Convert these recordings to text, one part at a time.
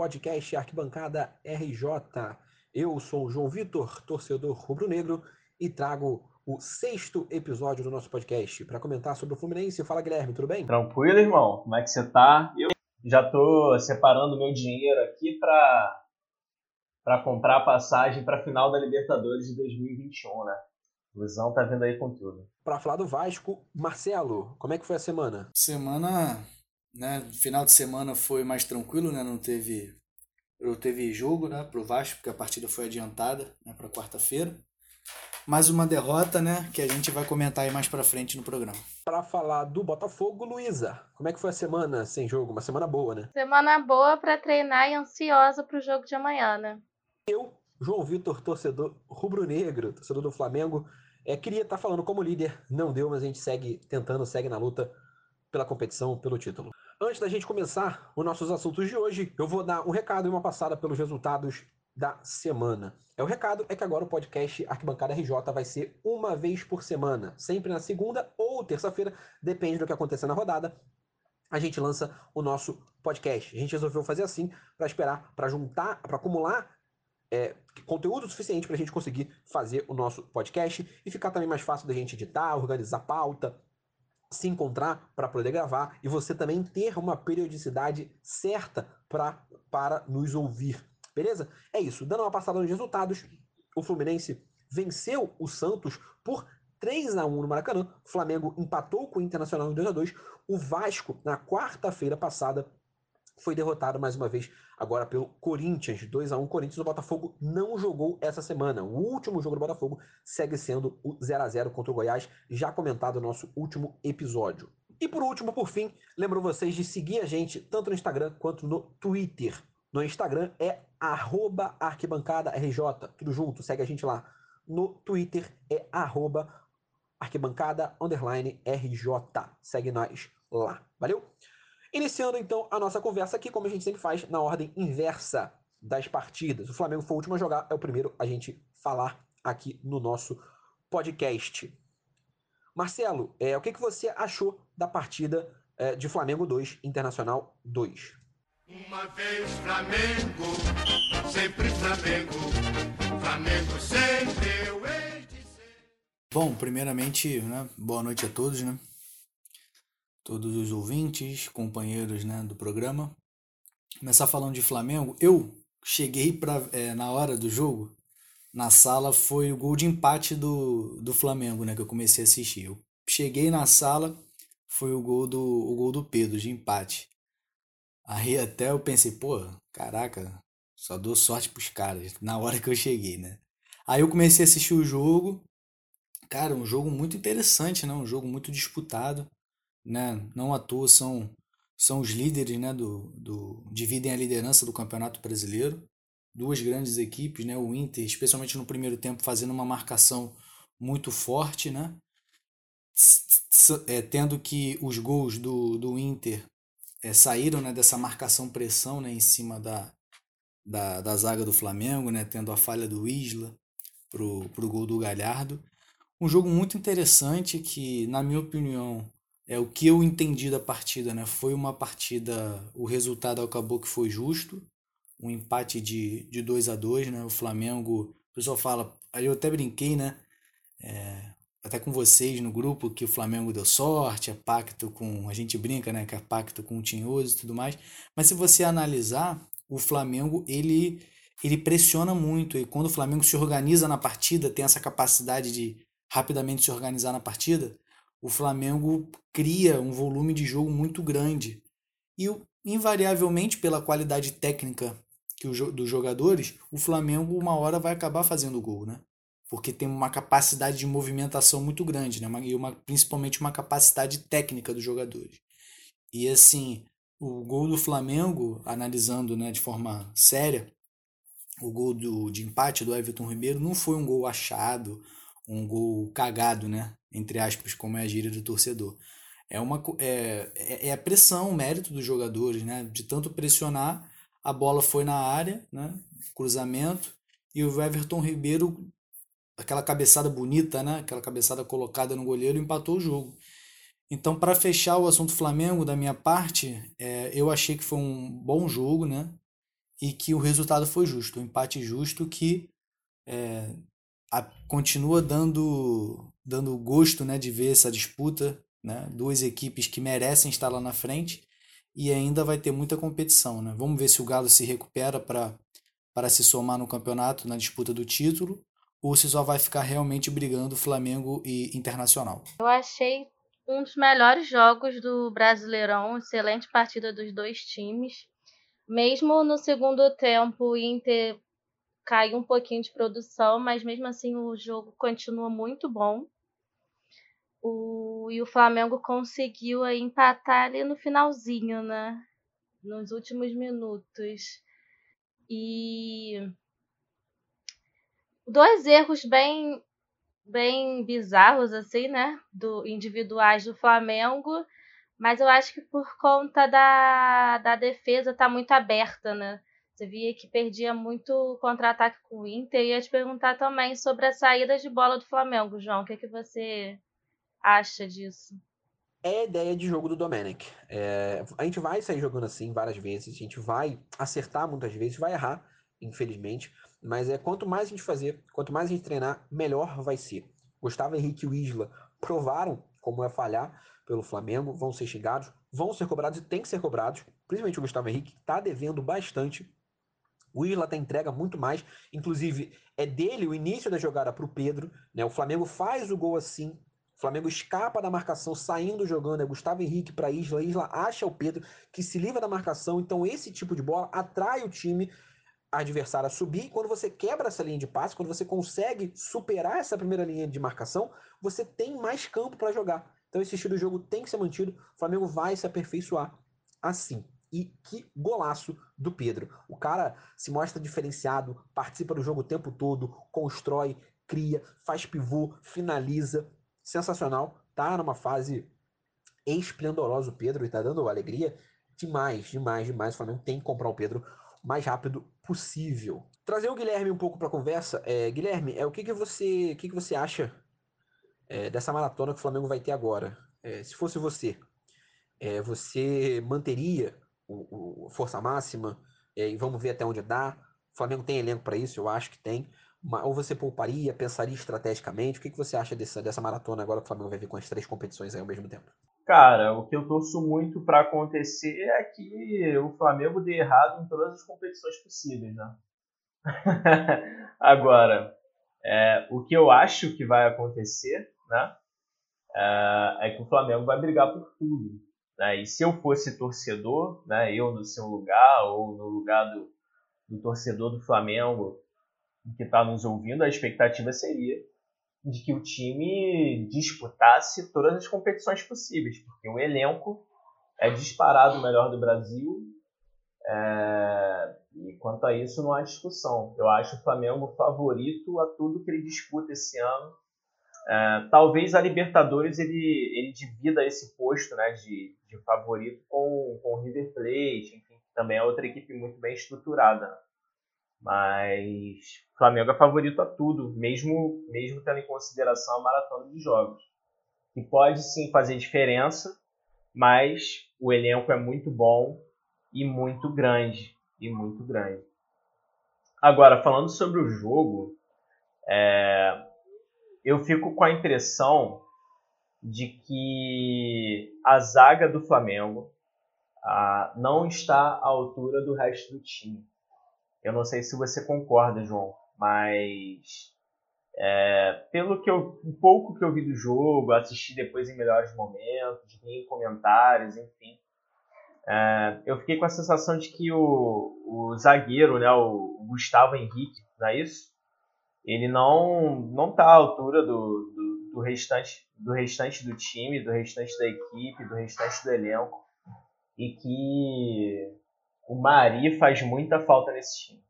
podcast Arquibancada RJ. Eu sou o João Vitor, torcedor rubro-negro, e trago o sexto episódio do nosso podcast para comentar sobre o Fluminense. Fala, Guilherme, tudo bem? Tranquilo, irmão? Como é que você tá? Eu já tô separando meu dinheiro aqui para para comprar a passagem para a final da Libertadores de 2021, né? O Luizão tá vindo aí com tudo. Para falar do Vasco, Marcelo, como é que foi a semana? Semana né? Final de semana foi mais tranquilo, né? Não teve, não teve jogo, né? Pro Vasco, porque a partida foi adiantada, né? Para quarta-feira. Mais uma derrota, né? Que a gente vai comentar aí mais para frente no programa. Para falar do Botafogo, Luísa, como é que foi a semana sem jogo? Uma semana boa, né? Semana boa para treinar e ansiosa pro jogo de amanhã, né? Eu, João Vitor, torcedor rubro-negro, torcedor do Flamengo, é, queria estar tá falando como líder, não deu, mas a gente segue tentando, segue na luta pela competição, pelo título. Antes da gente começar os nossos assuntos de hoje, eu vou dar um recado e uma passada pelos resultados da semana. É o recado é que agora o podcast Arquibancada RJ vai ser uma vez por semana, sempre na segunda ou terça-feira, depende do que acontecer na rodada. A gente lança o nosso podcast. A gente resolveu fazer assim para esperar, para juntar, para acumular é, conteúdo suficiente para a gente conseguir fazer o nosso podcast e ficar também mais fácil da gente editar, organizar pauta, se encontrar para poder gravar e você também ter uma periodicidade certa pra, para nos ouvir. Beleza? É isso. Dando uma passada nos resultados, o Fluminense venceu o Santos por 3 a 1 no Maracanã. O Flamengo empatou com o Internacional em 2 a 2. O Vasco, na quarta-feira passada, foi derrotado mais uma vez agora pelo Corinthians, 2 a 1 Corinthians. O Botafogo não jogou essa semana. O último jogo do Botafogo segue sendo o 0 a 0 contra o Goiás, já comentado no nosso último episódio. E por último, por fim, lembro vocês de seguir a gente tanto no Instagram quanto no Twitter. No Instagram é arquibancadaRJ, tudo junto, segue a gente lá. No Twitter é arquibancada RJ. Segue nós lá. Valeu? Iniciando então a nossa conversa aqui, como a gente sempre faz, na ordem inversa das partidas. O Flamengo foi o último a jogar, é o primeiro a gente falar aqui no nosso podcast. Marcelo, é, o que, que você achou da partida é, de Flamengo 2, Internacional 2? Uma vez Flamengo, sempre Flamengo, Flamengo sempre eu hei de ser. Bom, primeiramente, né, boa noite a todos, né? Todos os ouvintes, companheiros né, do programa. Começar falando de Flamengo. Eu cheguei pra, é, na hora do jogo, na sala foi o gol de empate do, do Flamengo, né, que eu comecei a assistir. Eu cheguei na sala, foi o gol do, o gol do Pedro, de empate. Aí até eu pensei, pô, caraca, só dou sorte pros caras, na hora que eu cheguei, né? Aí eu comecei a assistir o jogo. Cara, um jogo muito interessante, né? Um jogo muito disputado né? Não à toa são, são os líderes, né? Do, do, dividem a liderança do Campeonato Brasileiro. Duas grandes equipes, né? O Inter, especialmente no primeiro tempo, fazendo uma marcação muito forte, né? É, tendo que os gols do, do Inter é, saíram né, dessa marcação-pressão né, em cima da, da, da zaga do Flamengo, né, tendo a falha do Isla pro, pro gol do Galhardo. Um jogo muito interessante que, na minha opinião, é o que eu entendi da partida, né? Foi uma partida, o resultado acabou que foi justo, um empate de, de 2 a 2 né? O Flamengo, o pessoal fala, aí eu até brinquei, né? É, até com vocês no grupo que o Flamengo deu sorte, é pacto com, a gente brinca, né, que é pacto com o Tinhoso e tudo mais. Mas se você analisar, o Flamengo, ele ele pressiona muito e quando o Flamengo se organiza na partida, tem essa capacidade de rapidamente se organizar na partida, o Flamengo cria um volume de jogo muito grande. E, invariavelmente, pela qualidade técnica que o, dos jogadores, o Flamengo uma hora vai acabar fazendo gol, né? Porque tem uma capacidade de movimentação muito grande, né? E uma, principalmente uma capacidade técnica dos jogadores. E assim, o gol do Flamengo, analisando né, de forma séria, o gol do, de empate do Everton Ribeiro não foi um gol achado, um gol cagado, né? Entre aspas, como é a gíria do torcedor. É, uma, é, é, é a pressão, o mérito dos jogadores, né? De tanto pressionar, a bola foi na área, né? Cruzamento, e o Everton Ribeiro, aquela cabeçada bonita, né? Aquela cabeçada colocada no goleiro, empatou o jogo. Então, para fechar o assunto Flamengo, da minha parte, é, eu achei que foi um bom jogo, né? E que o resultado foi justo, um empate justo que é, a, continua dando, dando gosto né, de ver essa disputa, né? Duas equipes que merecem estar lá na frente e ainda vai ter muita competição, né? Vamos ver se o Galo se recupera para se somar no campeonato, na disputa do título, ou se só vai ficar realmente brigando Flamengo e Internacional. Eu achei um dos melhores jogos do Brasileirão, excelente partida dos dois times. Mesmo no segundo tempo, o Inter caiu um pouquinho de produção, mas mesmo assim o jogo continua muito bom. O, e o Flamengo conseguiu aí empatar ali no finalzinho, né? Nos últimos minutos. E dois erros bem bem bizarros, assim, né? Do, individuais do Flamengo. Mas eu acho que por conta da, da defesa tá muito aberta, né? Você via que perdia muito contra-ataque com o Inter. E ia te perguntar também sobre a saída de bola do Flamengo, João. O que, é que você acha disso? É a ideia de jogo do Domenech. É, a gente vai sair jogando assim várias vezes, a gente vai acertar muitas vezes, vai errar, infelizmente. Mas é quanto mais a gente fazer, quanto mais a gente treinar, melhor vai ser. Gustavo Henrique e o Isla provaram como é falhar pelo Flamengo, vão ser xingados, vão ser cobrados e tem que ser cobrados. Principalmente o Gustavo Henrique, está devendo bastante. O Isla tá entrega muito mais. Inclusive, é dele o início da jogada para o Pedro. Né? O Flamengo faz o gol assim. Flamengo escapa da marcação, saindo jogando. É Gustavo Henrique para Isla. Isla acha o Pedro, que se livra da marcação. Então, esse tipo de bola atrai o time adversário a subir. Quando você quebra essa linha de passe, quando você consegue superar essa primeira linha de marcação, você tem mais campo para jogar. Então esse estilo de jogo tem que ser mantido. O Flamengo vai se aperfeiçoar assim. E que golaço do Pedro. O cara se mostra diferenciado, participa do jogo o tempo todo, constrói, cria, faz pivô, finaliza. Sensacional. Tá numa fase esplendorosa o Pedro e tá dando alegria demais, demais, demais. O Flamengo tem que comprar o Pedro o mais rápido possível. Trazer o Guilherme um pouco para a conversa. É, Guilherme, é, o que, que, você, o que, que você acha é, dessa maratona que o Flamengo vai ter agora? É, se fosse você, é, você manteria o, o força máxima é, e vamos ver até onde dá? O Flamengo tem elenco para isso, eu acho que tem. Ou você pouparia, pensaria estrategicamente? O que, que você acha dessa, dessa maratona agora que o Flamengo vai vir com as três competições ao mesmo tempo? Cara, o que eu torço muito para acontecer é que o Flamengo dê errado em todas as competições possíveis, né? Agora, é, o que eu acho que vai acontecer, né? É, é, que o Flamengo vai brigar por tudo. Né? E se eu fosse torcedor, né, eu no seu lugar ou no lugar do, do torcedor do Flamengo que está nos ouvindo, a expectativa seria de que o time disputasse todas as competições possíveis, porque o elenco é disparado o melhor do Brasil. É... E quanto a isso, não há discussão. Eu acho o Flamengo favorito a tudo que ele disputa esse ano. É... talvez a Libertadores ele, ele divida esse posto né, de, de favorito com, com o River Plate, enfim, que também é outra equipe muito bem estruturada. Mas o Flamengo é favorito a tudo, mesmo, mesmo tendo em consideração a maratona de jogos. Que pode sim fazer diferença, mas o elenco é muito bom e muito grande. E muito grande. Agora, falando sobre o jogo, é, eu fico com a impressão de que a zaga do Flamengo ah, não está à altura do resto do time. Eu não sei se você concorda, João, mas é, pelo que eu, um pouco que eu vi do jogo, assisti depois em melhores momentos, em comentários, enfim, é, eu fiquei com a sensação de que o, o zagueiro, né, o Gustavo Henrique, não é isso? Ele não não está à altura do, do, do, restante do restante do time, do restante da equipe, do restante do elenco e que o Mari faz muita falta nesse time.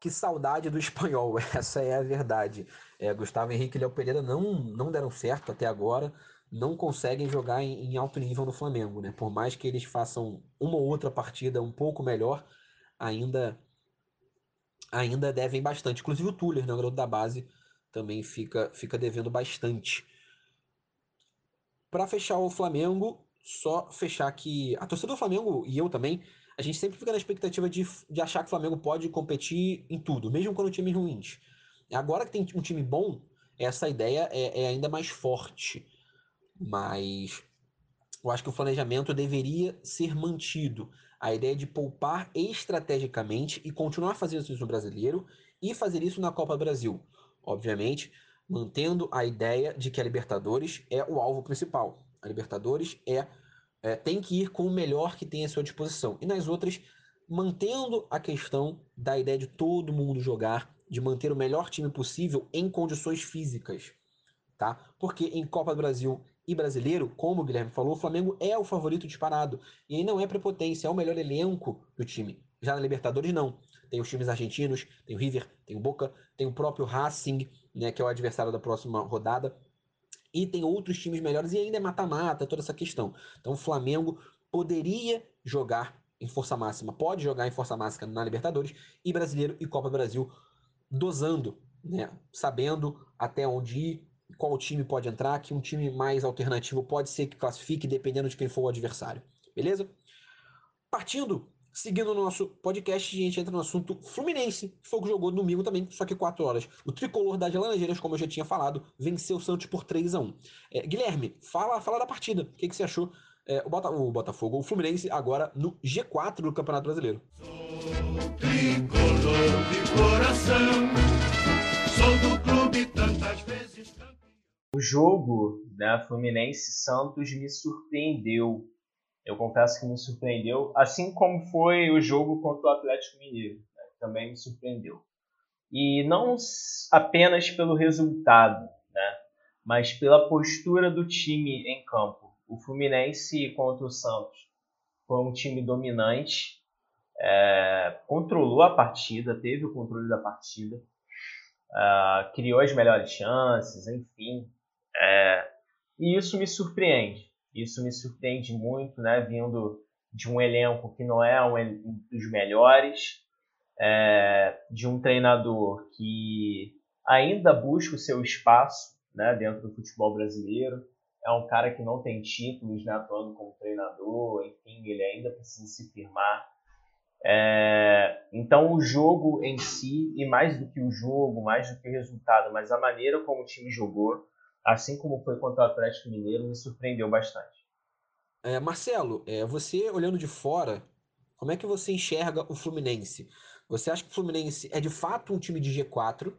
Que saudade do espanhol, essa é a verdade. É, Gustavo Henrique e Léo Pereira não, não deram certo até agora, não conseguem jogar em, em, alto nível no Flamengo, né? Por mais que eles façam uma ou outra partida um pouco melhor, ainda ainda devem bastante. Inclusive o Tuller, né, o garoto da base, também fica, fica devendo bastante. Para fechar o Flamengo, só fechar que a torcida do Flamengo e eu também, a gente sempre fica na expectativa de, de achar que o Flamengo pode competir em tudo, mesmo quando o time ruins. Agora que tem um time bom, essa ideia é, é ainda mais forte. Mas eu acho que o planejamento deveria ser mantido. A ideia de poupar estrategicamente e continuar fazendo isso no brasileiro e fazer isso na Copa Brasil. Obviamente, mantendo a ideia de que a Libertadores é o alvo principal. A Libertadores é, é tem que ir com o melhor que tem à sua disposição. E nas outras, mantendo a questão da ideia de todo mundo jogar, de manter o melhor time possível em condições físicas, tá? Porque em Copa do Brasil e Brasileiro, como o Guilherme falou, o Flamengo é o favorito disparado. E não é prepotência, é o melhor elenco do time. Já na Libertadores, não. Tem os times argentinos, tem o River, tem o Boca, tem o próprio Racing, né, que é o adversário da próxima rodada. E tem outros times melhores e ainda é mata-mata, toda essa questão. Então o Flamengo poderia jogar em força máxima, pode jogar em força máxima na Libertadores e Brasileiro e Copa do Brasil, dosando, né, sabendo até onde ir, qual time pode entrar, que um time mais alternativo pode ser que classifique dependendo de quem for o adversário. Beleza? Partindo Seguindo o nosso podcast, a gente entra no assunto Fluminense, que foi o que jogou domingo também, só que 4 horas. O tricolor das Laranjeiras, como eu já tinha falado, venceu o Santos por 3 a 1 é, Guilherme, fala, fala da partida. O que, que você achou? É, o, Bota, o Botafogo, o Fluminense agora no G4 do Campeonato Brasileiro. Sou tricolor de coração, sou do clube tantas vezes. O jogo da Fluminense Santos me surpreendeu eu confesso que me surpreendeu, assim como foi o jogo contra o Atlético Mineiro, né, também me surpreendeu. E não apenas pelo resultado, né, mas pela postura do time em campo. O Fluminense contra o Santos foi um time dominante, é, controlou a partida, teve o controle da partida, uh, criou as melhores chances, enfim. É, e isso me surpreende. Isso me surpreende muito, né? Vindo de um elenco que não é um dos melhores, é, de um treinador que ainda busca o seu espaço né, dentro do futebol brasileiro. É um cara que não tem títulos né, atuando como treinador, enfim, ele ainda precisa se firmar. É, então, o jogo em si, e mais do que o jogo, mais do que o resultado, mas a maneira como o time jogou, assim como foi contra o Atlético Mineiro, me surpreendeu bastante. É, Marcelo, é, você olhando de fora, como é que você enxerga o Fluminense? Você acha que o Fluminense é de fato um time de G4?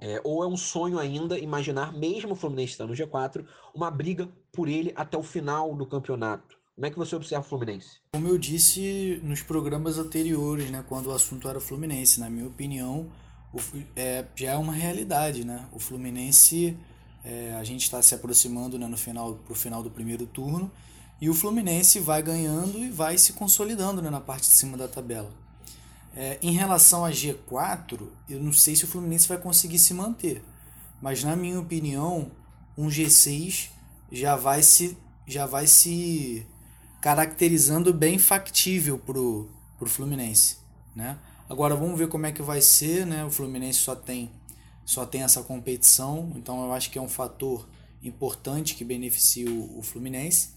É, ou é um sonho ainda imaginar, mesmo o Fluminense estando no G4, uma briga por ele até o final do campeonato? Como é que você observa o Fluminense? Como eu disse nos programas anteriores, né, quando o assunto era Fluminense, na minha opinião, o, é, já é uma realidade. Né? O Fluminense é, a gente está se aproximando né, no final para o final do primeiro turno e o Fluminense vai ganhando e vai se consolidando né, na parte de cima da tabela. É, em relação a G4, eu não sei se o Fluminense vai conseguir se manter, mas na minha opinião, um G6 já vai se, já vai se caracterizando bem factível pro, pro Fluminense, né? Agora vamos ver como é que vai ser, né? O Fluminense só tem só tem essa competição, então eu acho que é um fator importante que beneficia o, o Fluminense.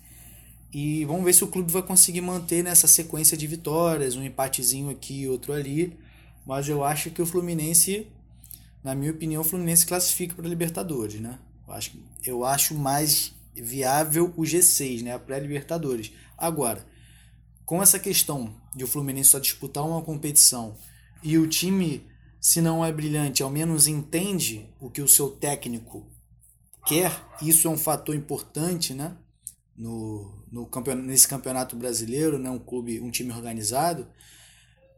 E vamos ver se o clube vai conseguir manter nessa sequência de vitórias, um empatezinho aqui, outro ali. Mas eu acho que o Fluminense, na minha opinião, o Fluminense classifica para a Libertadores, né? Eu acho, eu acho mais viável o G6, né? A pré-Libertadores. Agora, com essa questão de o Fluminense só disputar uma competição e o time se não é brilhante, ao menos entende o que o seu técnico quer, isso é um fator importante, né? No, no campeonato, nesse campeonato brasileiro, né? um clube, um time organizado.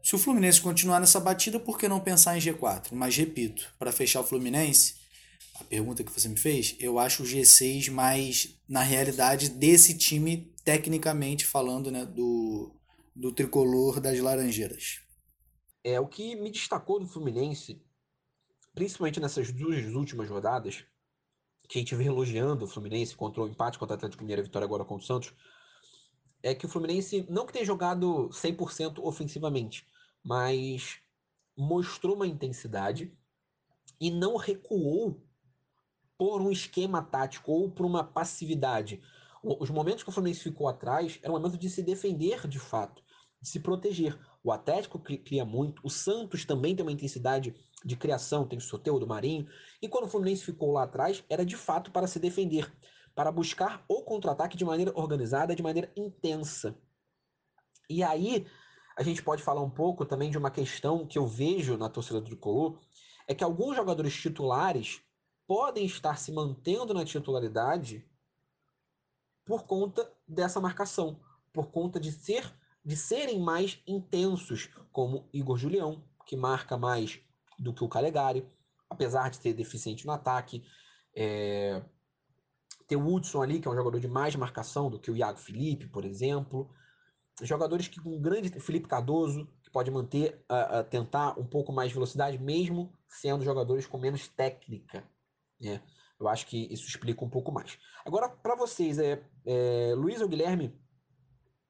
Se o Fluminense continuar nessa batida, por que não pensar em G4? Mas repito, para fechar o Fluminense, a pergunta que você me fez, eu acho o G6 mais na realidade desse time, tecnicamente falando, né, do, do tricolor das Laranjeiras. É, o que me destacou do Fluminense, principalmente nessas duas últimas rodadas, que a gente vem elogiando o Fluminense contra o empate contra o Atlético Mineiro e a vitória agora contra o Santos, é que o Fluminense não que tenha jogado 100% ofensivamente, mas mostrou uma intensidade e não recuou por um esquema tático ou por uma passividade. Os momentos que o Fluminense ficou atrás eram momentos de se defender de fato, de se proteger. O Atlético cria muito, o Santos também tem uma intensidade de criação, tem o sorteio do Marinho. E quando o Fluminense ficou lá atrás, era de fato para se defender, para buscar o contra-ataque de maneira organizada, de maneira intensa. E aí, a gente pode falar um pouco também de uma questão que eu vejo na torcida do Tricolor, é que alguns jogadores titulares podem estar se mantendo na titularidade por conta dessa marcação, por conta de ser de serem mais intensos, como Igor Julião, que marca mais do que o Calegari, apesar de ser deficiente no ataque. É... Tem o Hudson ali, que é um jogador de mais marcação do que o Iago Felipe, por exemplo. Jogadores que com grande. Felipe Cardoso, que pode manter, uh, tentar um pouco mais de velocidade, mesmo sendo jogadores com menos técnica. Né? Eu acho que isso explica um pouco mais. Agora, para vocês, é, é, Luiz ou Guilherme,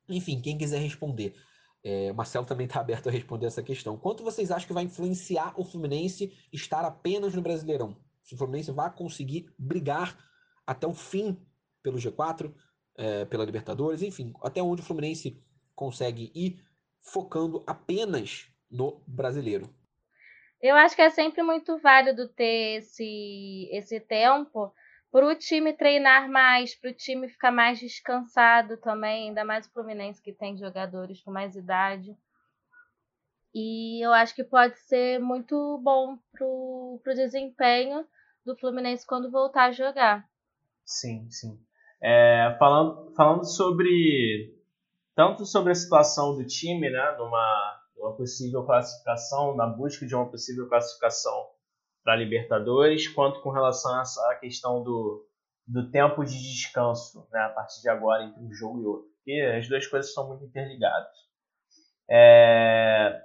enfim, quem quiser responder. É, Marcelo também está aberto a responder essa questão. Quanto vocês acham que vai influenciar o Fluminense estar apenas no Brasileirão? Se o Fluminense vai conseguir brigar até o fim pelo G4, é, pela Libertadores, enfim, até onde o Fluminense consegue ir focando apenas no brasileiro. Eu acho que é sempre muito válido ter esse, esse tempo para o time treinar mais, para o time ficar mais descansado também, ainda mais o Fluminense que tem jogadores com mais idade. E eu acho que pode ser muito bom para o desempenho do Fluminense quando voltar a jogar. Sim, sim. É, falando, falando sobre tanto sobre a situação do time, né, numa, numa possível classificação, na busca de uma possível classificação para a Libertadores, quanto com relação a essa questão do, do tempo de descanso, né, a partir de agora, entre um jogo e outro. Porque as duas coisas são muito interligadas. É...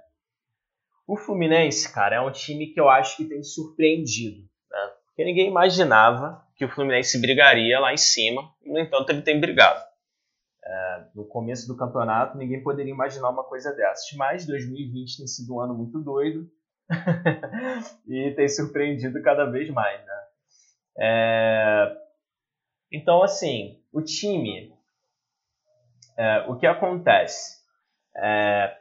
O Fluminense, cara, é um time que eu acho que tem surpreendido. Né? Porque ninguém imaginava que o Fluminense brigaria lá em cima, no entanto, ele tem brigado. É, no começo do campeonato, ninguém poderia imaginar uma coisa dessas. Mas 2020 tem sido um ano muito doido e tem surpreendido cada vez mais, né? É... Então, assim, o time, é, o que acontece? É,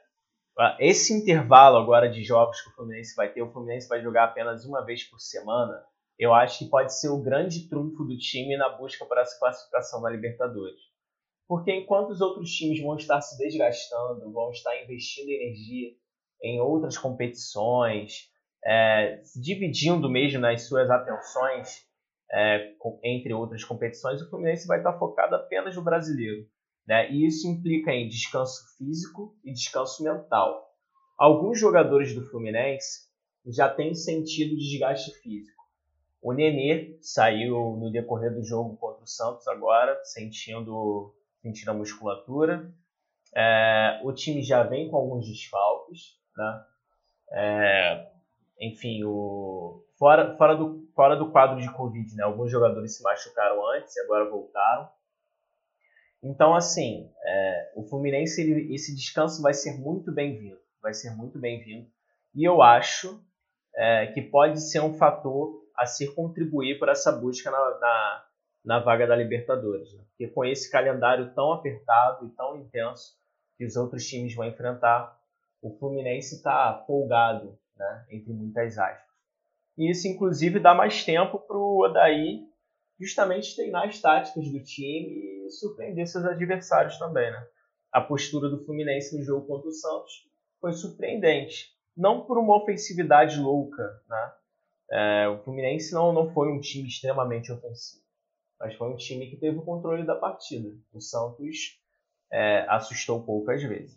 esse intervalo agora de jogos que o Fluminense vai ter, o Fluminense vai jogar apenas uma vez por semana, eu acho que pode ser o grande trunfo do time na busca por essa classificação na Libertadores. Porque enquanto os outros times vão estar se desgastando, vão estar investindo energia em outras competições, é, dividindo mesmo nas suas atenções é, entre outras competições, o Fluminense vai estar focado apenas no brasileiro. Né? E isso implica em descanso físico e descanso mental. Alguns jogadores do Fluminense já têm sentido desgaste físico. O Nenê saiu no decorrer do jogo contra o Santos agora, sentindo, sentindo a musculatura. É, o time já vem com alguns desfalques. Né? É, enfim, o, fora, fora, do, fora do quadro de Covid, né? alguns jogadores se machucaram antes e agora voltaram. Então, assim, é, o Fluminense, ele, esse descanso vai ser muito bem-vindo. Vai ser muito bem-vindo. E eu acho é, que pode ser um fator a se contribuir por essa busca na, na, na vaga da Libertadores. Né? Porque com esse calendário tão apertado e tão intenso que os outros times vão enfrentar, o Fluminense está folgado, né, entre muitas aspas. E isso, inclusive, dá mais tempo para o Odaí justamente treinar as táticas do time e surpreender seus adversários também. Né? A postura do Fluminense no jogo contra o Santos foi surpreendente. Não por uma ofensividade louca. Né? É, o Fluminense não, não foi um time extremamente ofensivo, mas foi um time que teve o controle da partida. O Santos é, assustou poucas vezes.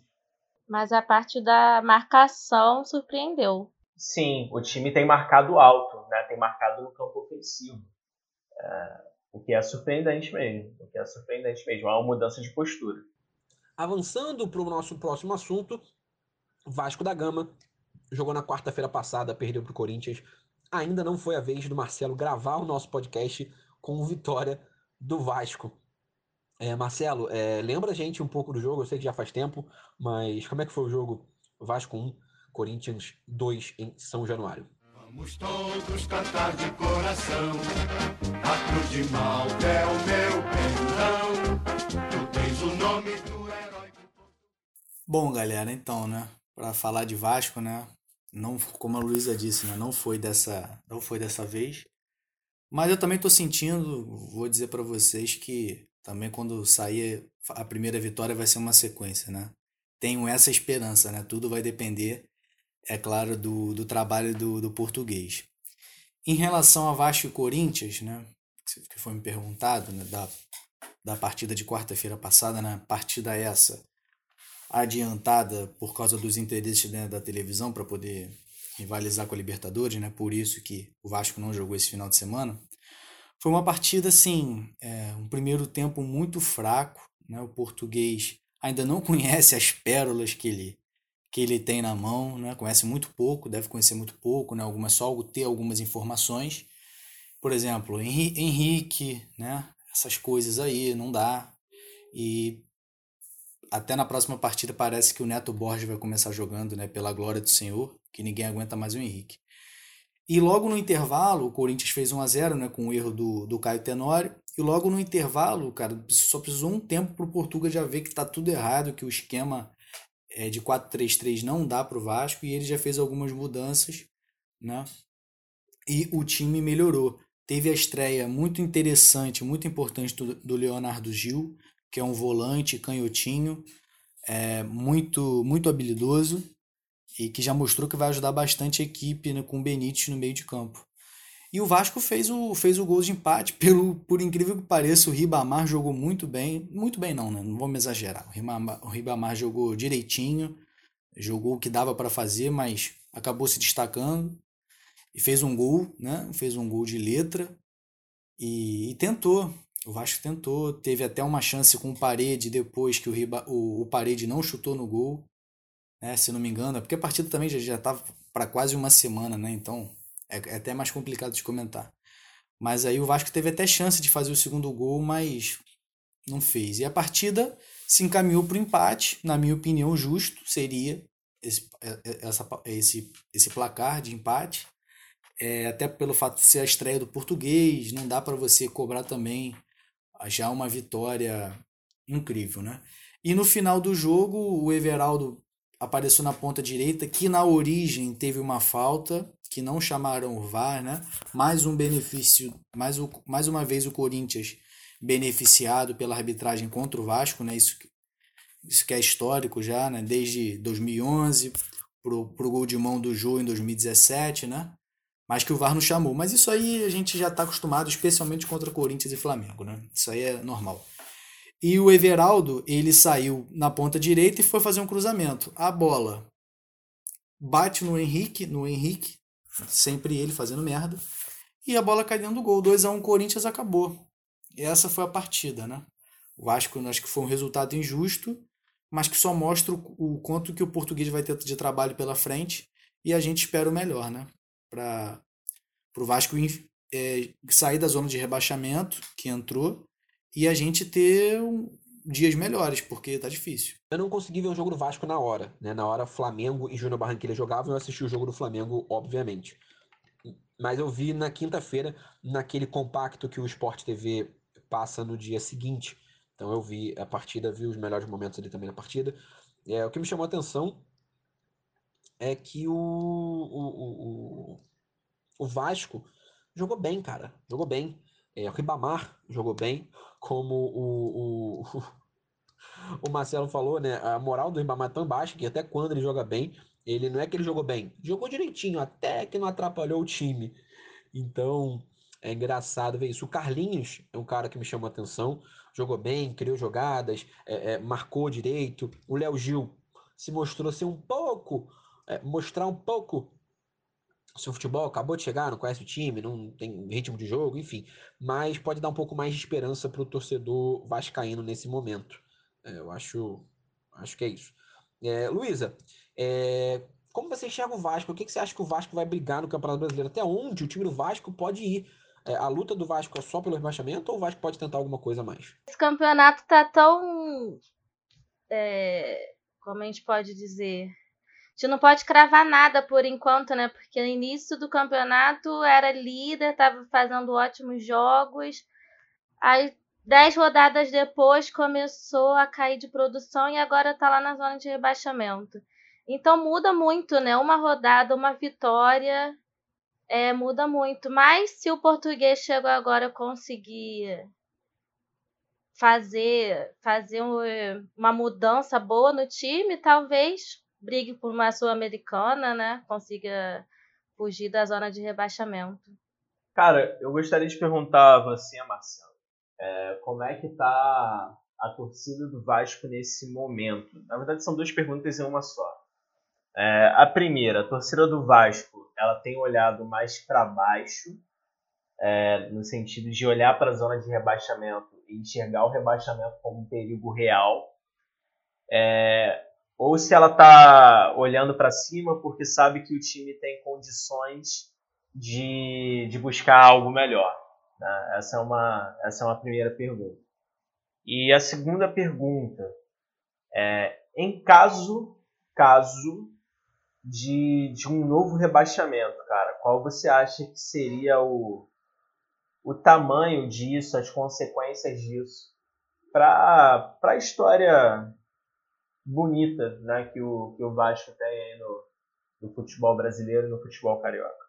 Mas a parte da marcação surpreendeu. Sim, o time tem marcado alto, né? tem marcado no campo ofensivo. É, o que é surpreendente mesmo. O que é surpreendente mesmo. É uma mudança de postura. Avançando para o nosso próximo assunto, Vasco da Gama jogou na quarta-feira passada, perdeu para o Corinthians. Ainda não foi a vez do Marcelo gravar o nosso podcast com vitória do Vasco. É, Marcelo, é, lembra a gente um pouco do jogo, eu sei que já faz tempo, mas como é que foi o jogo Vasco 1, Corinthians 2 em São Januário? Vamos todos cantar de coração. A cruz de mal é o meu perdão. Tu tens o nome do herói. Bom, galera, então, né? Para falar de Vasco, né? Não, como a Luísa disse, né? Não foi dessa, não foi dessa vez. Mas eu também tô sentindo, vou dizer para vocês que também quando sair a primeira vitória vai ser uma sequência, né? Tenho essa esperança, né? Tudo vai depender, é claro, do, do trabalho do, do português. Em relação a Vasco e Corinthians, né? Que foi me perguntado, né? Da, da partida de quarta-feira passada, né? Partida essa adiantada por causa dos interesses né, da televisão para poder rivalizar com a Libertadores, né? Por isso que o Vasco não jogou esse final de semana. Foi uma partida assim, é, um primeiro tempo muito fraco, né? O português ainda não conhece as pérolas que ele que ele tem na mão, né? Conhece muito pouco, deve conhecer muito pouco, né? Algumas só ter algumas informações. Por exemplo, Henrique, né? Essas coisas aí não dá. E até na próxima partida parece que o Neto Borges vai começar jogando, né, pela glória do Senhor, que ninguém aguenta mais o Henrique. E logo no intervalo, o Corinthians fez 1 a 0 né, com o erro do, do Caio Tenório. E logo no intervalo, cara, só precisou um tempo para o Portugal já ver que tá tudo errado, que o esquema é, de 4-3-3 não dá para o Vasco. E ele já fez algumas mudanças, né? E o time melhorou. Teve a estreia muito interessante, muito importante do, do Leonardo Gil, que é um volante canhotinho, é, muito, muito habilidoso e que já mostrou que vai ajudar bastante a equipe né, com o Benítez no meio de campo. E o Vasco fez o, fez o gol de empate, pelo, por incrível que pareça, o Ribamar jogou muito bem. Muito bem não, né? Não vamos exagerar. O Ribamar, o Ribamar jogou direitinho, jogou o que dava para fazer, mas acabou se destacando e fez um gol, né? Fez um gol de letra e, e tentou. O Vasco tentou, teve até uma chance com o Parede depois que o, Riba, o, o Parede não chutou no gol, né, se não me engano, porque a partida também já estava para quase uma semana, né? Então é, é, até mais complicado de comentar. Mas aí o Vasco teve até chance de fazer o segundo gol, mas não fez. E a partida se encaminhou para o empate, na minha opinião, justo seria esse, é, é, essa, esse, esse placar de empate. É, até pelo fato de ser a estreia do português, não dá para você cobrar também já uma vitória incrível, né? E no final do jogo, o Everaldo apareceu na ponta direita, que na origem teve uma falta, que não chamaram o VAR, né? Mais um benefício, mais, o, mais uma vez o Corinthians beneficiado pela arbitragem contra o Vasco, né? Isso, isso que é histórico já, né? Desde 2011, pro, pro gol de mão do Jô em 2017, né? mas que o VAR não chamou. Mas isso aí a gente já está acostumado, especialmente contra Corinthians e Flamengo, né? Isso aí é normal. E o Everaldo, ele saiu na ponta direita e foi fazer um cruzamento. A bola bate no Henrique, no Henrique, sempre ele fazendo merda, e a bola cai dentro do gol. 2 a 1 um, Corinthians acabou. Essa foi a partida, né? O Vasco acho que foi um resultado injusto, mas que só mostra o, o quanto que o português vai ter de trabalho pela frente e a gente espera o melhor, né? para o Vasco é, sair da zona de rebaixamento que entrou e a gente ter um, dias melhores, porque tá difícil. Eu não consegui ver o jogo do Vasco na hora, né? Na hora Flamengo e Júnior Barranquilla jogavam, eu assisti o jogo do Flamengo, obviamente. Mas eu vi na quinta-feira, naquele compacto que o Sport TV passa no dia seguinte. Então eu vi a partida, vi os melhores momentos ali também na partida. É, o que me chamou a atenção é que o, o, o, o Vasco jogou bem, cara. Jogou bem. É, o Ribamar jogou bem, como o, o, o Marcelo falou, né? A moral do Ribamar é tão baixa que até quando ele joga bem, ele não é que ele jogou bem, jogou direitinho, até que não atrapalhou o time. Então, é engraçado ver isso. O Carlinhos é um cara que me chamou a atenção, jogou bem, criou jogadas, é, é, marcou direito. O Léo Gil se mostrou ser um pouco é, mostrar um pouco seu futebol, acabou de chegar, não conhece o time, não tem ritmo de jogo, enfim, mas pode dar um pouco mais de esperança para o torcedor vascaíno nesse momento. É, eu acho, acho que é isso. É, Luísa, é, como você enxerga o Vasco? O que, que, você acha que o Vasco vai brigar no Campeonato Brasileiro? Até onde o time do Vasco pode ir? É, a luta do Vasco é só pelo rebaixamento ou o Vasco pode tentar alguma coisa a mais? Esse campeonato tá tão. É, como a gente pode dizer? Gente não pode cravar nada por enquanto, né? Porque no início do campeonato era líder, estava fazendo ótimos jogos. Aí, dez rodadas depois, começou a cair de produção e agora está lá na zona de rebaixamento. Então muda muito, né? Uma rodada, uma vitória, é, muda muito. Mas se o português chegou agora conseguir fazer, fazer uma mudança boa no time, talvez brigue por uma sul-americana, né? Consiga fugir da zona de rebaixamento. Cara, eu gostaria de perguntar a você, Marcelo, é, como é que tá a torcida do Vasco nesse momento? Na verdade, são duas perguntas em uma só. É, a primeira, a torcida do Vasco, ela tem olhado mais para baixo, é, no sentido de olhar para a zona de rebaixamento e enxergar o rebaixamento como um perigo real. É, ou se ela está olhando para cima porque sabe que o time tem condições de, de buscar algo melhor. Né? Essa, é uma, essa é uma primeira pergunta. E a segunda pergunta é, em caso, caso de, de um novo rebaixamento, cara, qual você acha que seria o, o tamanho disso, as consequências disso para a história bonita né, que, o, que o Vasco tem no, no futebol brasileiro e no futebol carioca.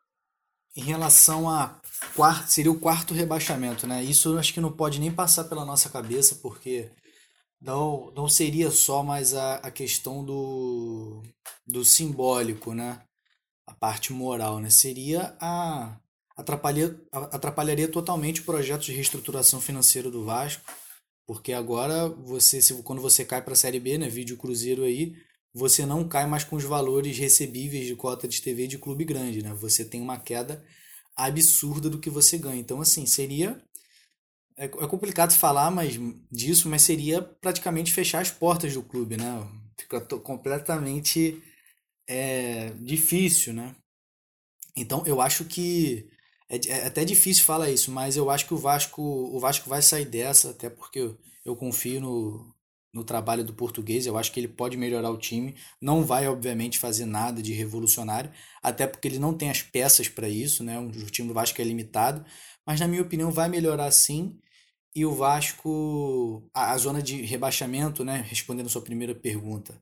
Em relação a quarto, seria o quarto rebaixamento, né? Isso eu acho que não pode nem passar pela nossa cabeça, porque não, não seria só mais a, a questão do, do simbólico, né? A parte moral, né? Seria a atrapalharia, atrapalharia totalmente o projeto de reestruturação financeira do Vasco porque agora você, se, quando você cai para a Série B, né, vídeo Cruzeiro aí, você não cai mais com os valores recebíveis de cota de TV de clube grande, né? Você tem uma queda absurda do que você ganha. Então, assim, seria é, é complicado falar mas disso, mas seria praticamente fechar as portas do clube, né? Fica completamente é, difícil, né? Então, eu acho que é, é, até difícil falar isso, mas eu acho que o Vasco, o Vasco vai sair dessa, até porque eu, eu confio no, no trabalho do português, eu acho que ele pode melhorar o time. Não vai, obviamente, fazer nada de revolucionário, até porque ele não tem as peças para isso, né? O time do Vasco é limitado, mas na minha opinião vai melhorar sim. E o Vasco, a, a zona de rebaixamento, né? Respondendo a sua primeira pergunta,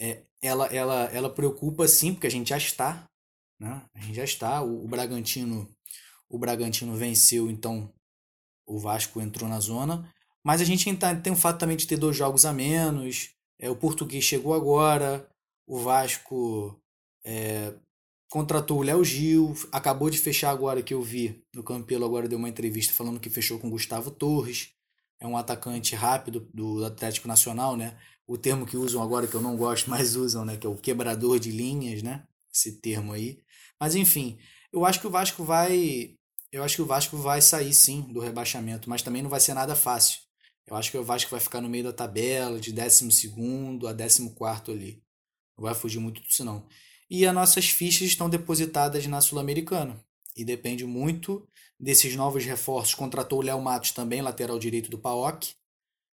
é, ela, ela, ela preocupa sim, porque a gente já está né? A gente já está. O, o Bragantino, o Bragantino venceu, então o Vasco entrou na zona. Mas a gente tem o fato também de ter dois jogos a menos. É, o Português chegou agora. O Vasco é, contratou o Léo Gil. Acabou de fechar agora que eu vi. No Campelo agora deu uma entrevista falando que fechou com Gustavo Torres. É um atacante rápido do Atlético Nacional, né? O termo que usam agora que eu não gosto, mas usam, né? Que é o quebrador de linhas, né? Esse termo aí. Mas enfim, eu acho que o Vasco vai. Eu acho que o Vasco vai sair sim do rebaixamento, mas também não vai ser nada fácil. Eu acho que o Vasco vai ficar no meio da tabela, de 12 a 14 ali. Não vai fugir muito disso, não. E as nossas fichas estão depositadas na Sul-Americana. E depende muito desses novos reforços. Contratou o Léo Matos também, lateral direito do PAOK, que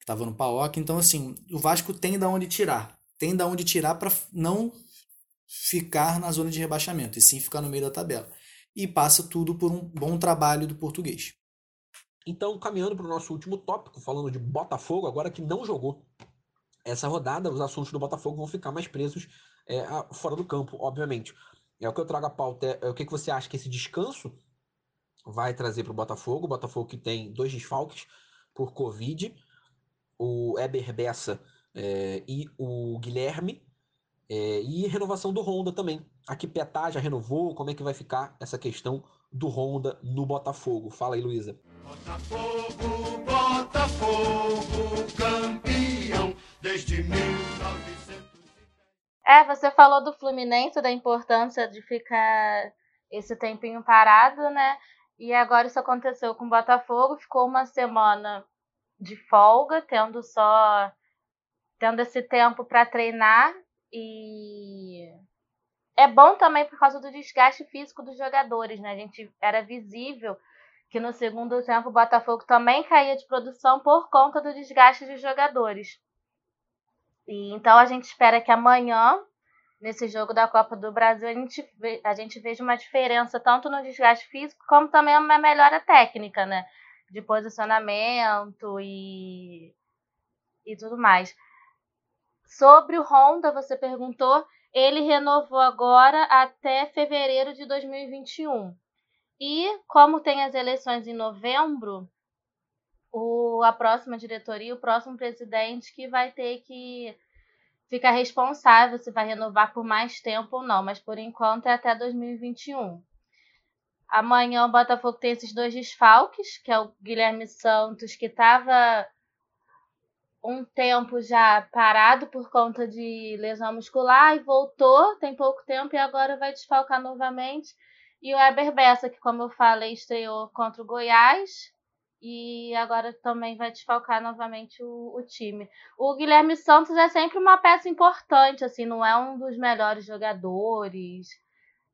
estava no PAOK. Então, assim, o Vasco tem da onde tirar. Tem da onde tirar para não ficar na zona de rebaixamento, e sim ficar no meio da tabela. E passa tudo por um bom trabalho do português. Então, caminhando para o nosso último tópico, falando de Botafogo, agora que não jogou essa rodada, os assuntos do Botafogo vão ficar mais presos é, fora do campo, obviamente. É o que eu trago a pauta. É, é o que, que você acha que esse descanso vai trazer para o Botafogo? O Botafogo que tem dois desfalques por Covid, o Eber Bessa é, e o Guilherme, é, e renovação do Honda também. Aqui Petá já renovou, como é que vai ficar essa questão do Honda no Botafogo? Fala aí, Luísa. Botafogo, Botafogo, campeão desde 1910. É, você falou do Fluminense, da importância de ficar esse tempinho parado, né? E agora isso aconteceu com o Botafogo, ficou uma semana de folga, tendo só tendo esse tempo para treinar e é bom também por causa do desgaste físico dos jogadores, né? A gente era visível que no segundo tempo o Botafogo também caía de produção por conta do desgaste dos jogadores. E então a gente espera que amanhã nesse jogo da Copa do Brasil a gente, vê, a gente veja uma diferença tanto no desgaste físico como também uma melhora técnica, né? De posicionamento e, e tudo mais. Sobre o Honda, você perguntou, ele renovou agora até fevereiro de 2021. E como tem as eleições em novembro, o, a próxima diretoria, o próximo presidente que vai ter que fica responsável se vai renovar por mais tempo ou não, mas por enquanto é até 2021. Amanhã o Botafogo tem esses dois desfalques, que é o Guilherme Santos, que estava um tempo já parado por conta de lesão muscular e voltou, tem pouco tempo e agora vai desfalcar novamente. E o Eber Bessa, que como eu falei, estreou contra o Goiás, e agora também vai desfalcar novamente o, o, time. O Guilherme Santos é sempre uma peça importante, assim, não é um dos melhores jogadores,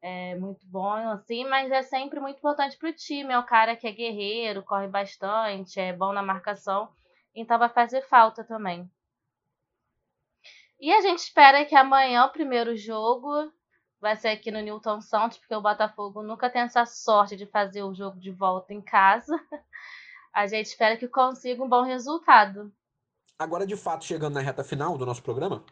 é muito bom, assim, mas é sempre muito importante para o time. É um cara que é guerreiro, corre bastante, é bom na marcação, então vai fazer falta também. E a gente espera que amanhã o primeiro jogo vai ser aqui no Newton Santos, porque o Botafogo nunca tem essa sorte de fazer o jogo de volta em casa. a gente espera que consiga um bom resultado. Agora, de fato, chegando na reta final do nosso programa,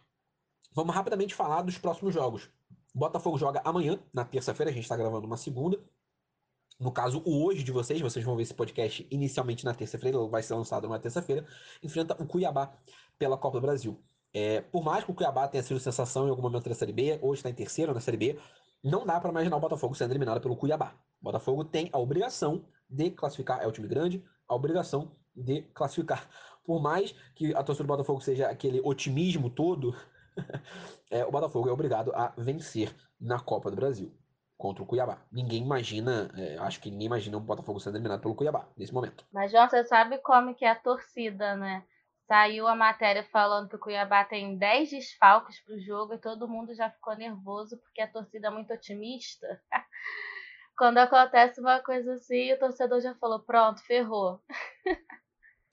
vamos rapidamente falar dos próximos jogos. O Botafogo joga amanhã, na terça-feira, a gente está gravando uma segunda. No caso, hoje de vocês, vocês vão ver esse podcast inicialmente na terça-feira, vai ser lançado na terça-feira, enfrenta o Cuiabá pela Copa do Brasil. É, por mais que o Cuiabá tenha sido sensação em algum momento da Série B, hoje está em terceiro na Série B, não dá para imaginar o Botafogo sendo eliminado pelo Cuiabá. O Botafogo tem a obrigação de classificar, é o time grande, a obrigação de classificar. Por mais que a torcida do Botafogo seja aquele otimismo todo, é, o Botafogo é obrigado a vencer na Copa do Brasil contra o Cuiabá. Ninguém imagina, é, acho que ninguém imagina o Botafogo sendo eliminado pelo Cuiabá nesse momento. Mas, João, você sabe como que é a torcida, né? Saiu a matéria falando que o Cuiabá tem 10 desfalques para o jogo e todo mundo já ficou nervoso porque a torcida é muito otimista. Quando acontece uma coisa assim, o torcedor já falou: pronto, ferrou.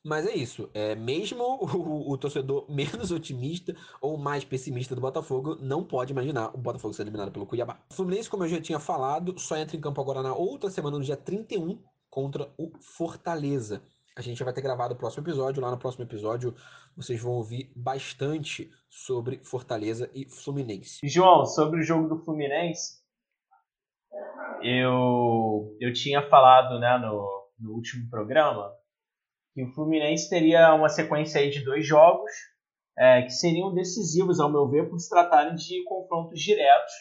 Mas é isso. É, mesmo o, o, torcedor menos otimista ou mais pessimista do Botafogo não pode imaginar o Botafogo ser eliminado pelo Cuiabá. O Fluminense, como eu já tinha falado, só entra em campo agora na outra semana, no dia 31, contra o Fortaleza. A gente vai ter gravado o próximo episódio. Lá no próximo episódio vocês vão ouvir bastante sobre Fortaleza e Fluminense. João, sobre o jogo do Fluminense, eu, eu tinha falado né, no, no último programa que o Fluminense teria uma sequência aí de dois jogos é, que seriam decisivos, ao meu ver, por se tratarem de confrontos diretos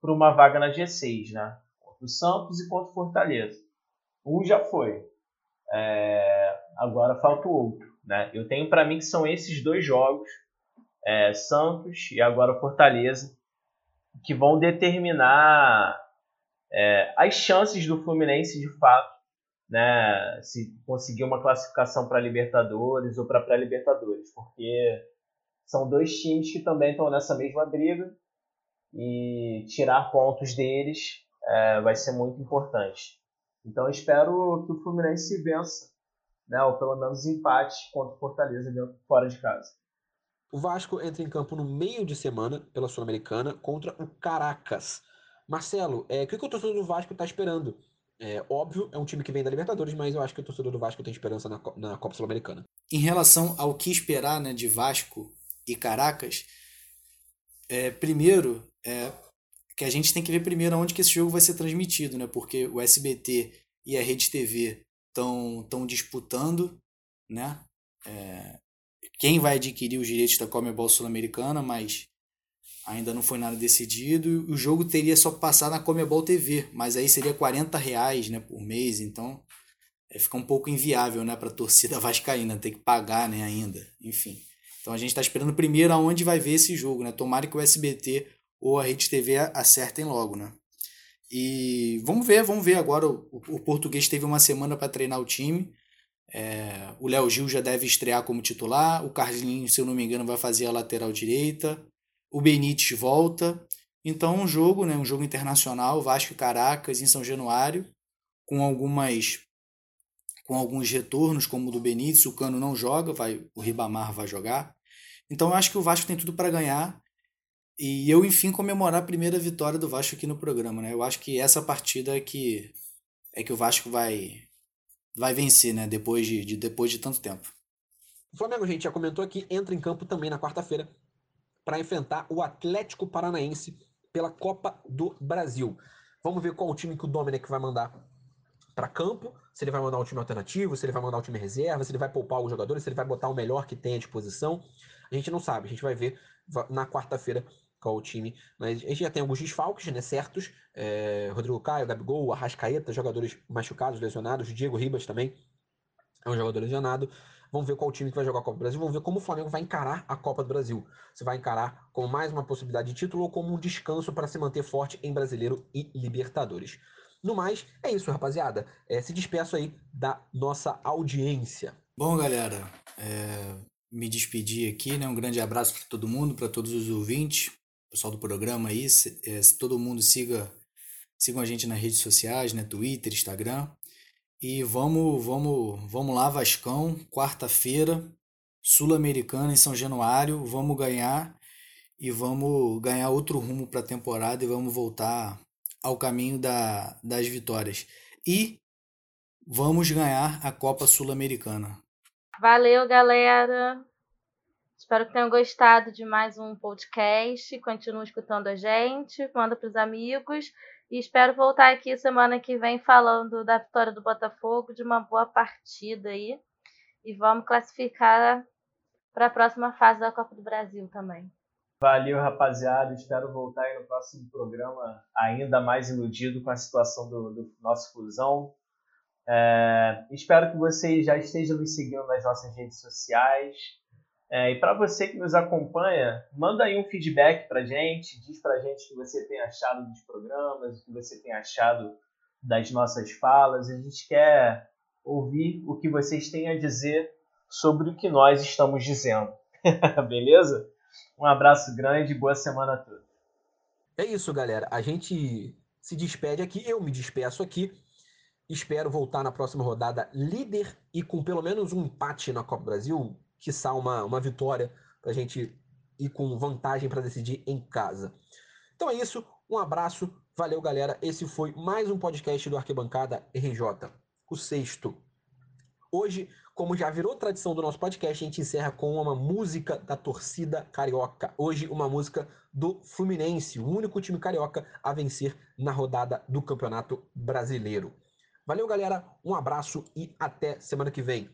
por uma vaga na G6, né? Contra o Santos e contra o Fortaleza. Um já foi. É, agora falta o outro. Né? Eu tenho para mim que são esses dois jogos, é, Santos e agora Fortaleza, que vão determinar é, as chances do Fluminense de fato, né, se conseguir uma classificação para Libertadores ou para pré-Libertadores, porque são dois times que também estão nessa mesma briga e tirar pontos deles é, vai ser muito importante. Então espero que o Fluminense vença, né, ou pelo menos empate contra o Fortaleza dentro, fora de casa. O Vasco entra em campo no meio de semana pela Sul-Americana contra o Caracas. Marcelo, é, o que, que o torcedor do Vasco está esperando? É, óbvio, é um time que vem da Libertadores, mas eu acho que o torcedor do Vasco tem esperança na, na Copa Sul-Americana. Em relação ao que esperar né, de Vasco e Caracas, é, primeiro, é, que a gente tem que ver primeiro onde que esse jogo vai ser transmitido, né? Porque o SBT e a Rede TV estão disputando, né? É, quem vai adquirir os direitos da Comebol Sul-Americana, mas Ainda não foi nada decidido. O jogo teria só passar na Comebol TV, mas aí seria 40 reais né, por mês, então é, fica um pouco inviável né, para a torcida vascaína ter que pagar né, ainda. Enfim. Então a gente está esperando primeiro aonde vai ver esse jogo. Né? Tomara que o SBT ou a Rede TV acertem logo. Né? E vamos ver, vamos ver agora. O, o português teve uma semana para treinar o time. É, o Léo Gil já deve estrear como titular. O Carlinhos, se eu não me engano, vai fazer a lateral direita o Benítez volta. Então, um jogo, né, um jogo internacional, Vasco e Caracas em São Januário, com algumas com alguns retornos, como o do Benítez, o Cano não joga, vai, o Ribamar vai jogar. Então, eu acho que o Vasco tem tudo para ganhar. e eu, enfim, comemorar a primeira vitória do Vasco aqui no programa, né? Eu acho que essa partida é que, é que o Vasco vai, vai vencer, né? Depois de, de, depois de tanto tempo. O Flamengo, gente já comentou aqui, entra em campo também na quarta-feira para enfrentar o Atlético Paranaense pela Copa do Brasil. Vamos ver qual o time que o Domenech vai mandar para campo, se ele vai mandar um time alternativo, se ele vai mandar um time reserva, se ele vai poupar os jogadores, se ele vai botar o melhor que tem à disposição. A gente não sabe, a gente vai ver na quarta-feira qual o time. Mas a gente já tem alguns desfalques, né, certos. É, Rodrigo Caio, Gabigol, Arrascaeta, jogadores machucados, lesionados. Diego Ribas também é um jogador lesionado. Vamos ver qual time que vai jogar a Copa do Brasil. Vamos ver como o Flamengo vai encarar a Copa do Brasil. Se vai encarar como mais uma possibilidade de título ou como um descanso para se manter forte em Brasileiro e Libertadores. No mais, é isso, rapaziada. É, se despeço aí da nossa audiência. Bom, galera, é, me despedir aqui, né? Um grande abraço para todo mundo, para todos os ouvintes, pessoal do programa aí. Se, é, se todo mundo siga, sigam a gente nas redes sociais, né? Twitter, Instagram. E vamos, vamos, vamos lá, Vascão, quarta-feira, Sul-Americana em São Januário, vamos ganhar e vamos ganhar outro rumo para a temporada e vamos voltar ao caminho da, das vitórias. E vamos ganhar a Copa Sul-Americana. Valeu, galera! Espero que tenham gostado de mais um podcast. Continue escutando a gente, manda para os amigos. E espero voltar aqui semana que vem falando da vitória do Botafogo, de uma boa partida aí. E vamos classificar para a próxima fase da Copa do Brasil também. Valeu, rapaziada. Espero voltar aí no próximo programa ainda mais iludido com a situação do, do nosso fusão. É, espero que vocês já estejam nos seguindo nas nossas redes sociais. É, e para você que nos acompanha, manda aí um feedback para gente, diz para gente o que você tem achado dos programas, o que você tem achado das nossas falas. A gente quer ouvir o que vocês têm a dizer sobre o que nós estamos dizendo. Beleza? Um abraço grande e boa semana a todos. É isso, galera. A gente se despede aqui, eu me despeço aqui. Espero voltar na próxima rodada líder e com pelo menos um empate na Copa Brasil quiçá uma, uma vitória para a gente ir com vantagem para decidir em casa. Então é isso, um abraço, valeu galera. Esse foi mais um podcast do Arquibancada RJ, o sexto. Hoje, como já virou tradição do nosso podcast, a gente encerra com uma música da torcida carioca. Hoje, uma música do Fluminense, o único time carioca a vencer na rodada do Campeonato Brasileiro. Valeu, galera, um abraço e até semana que vem.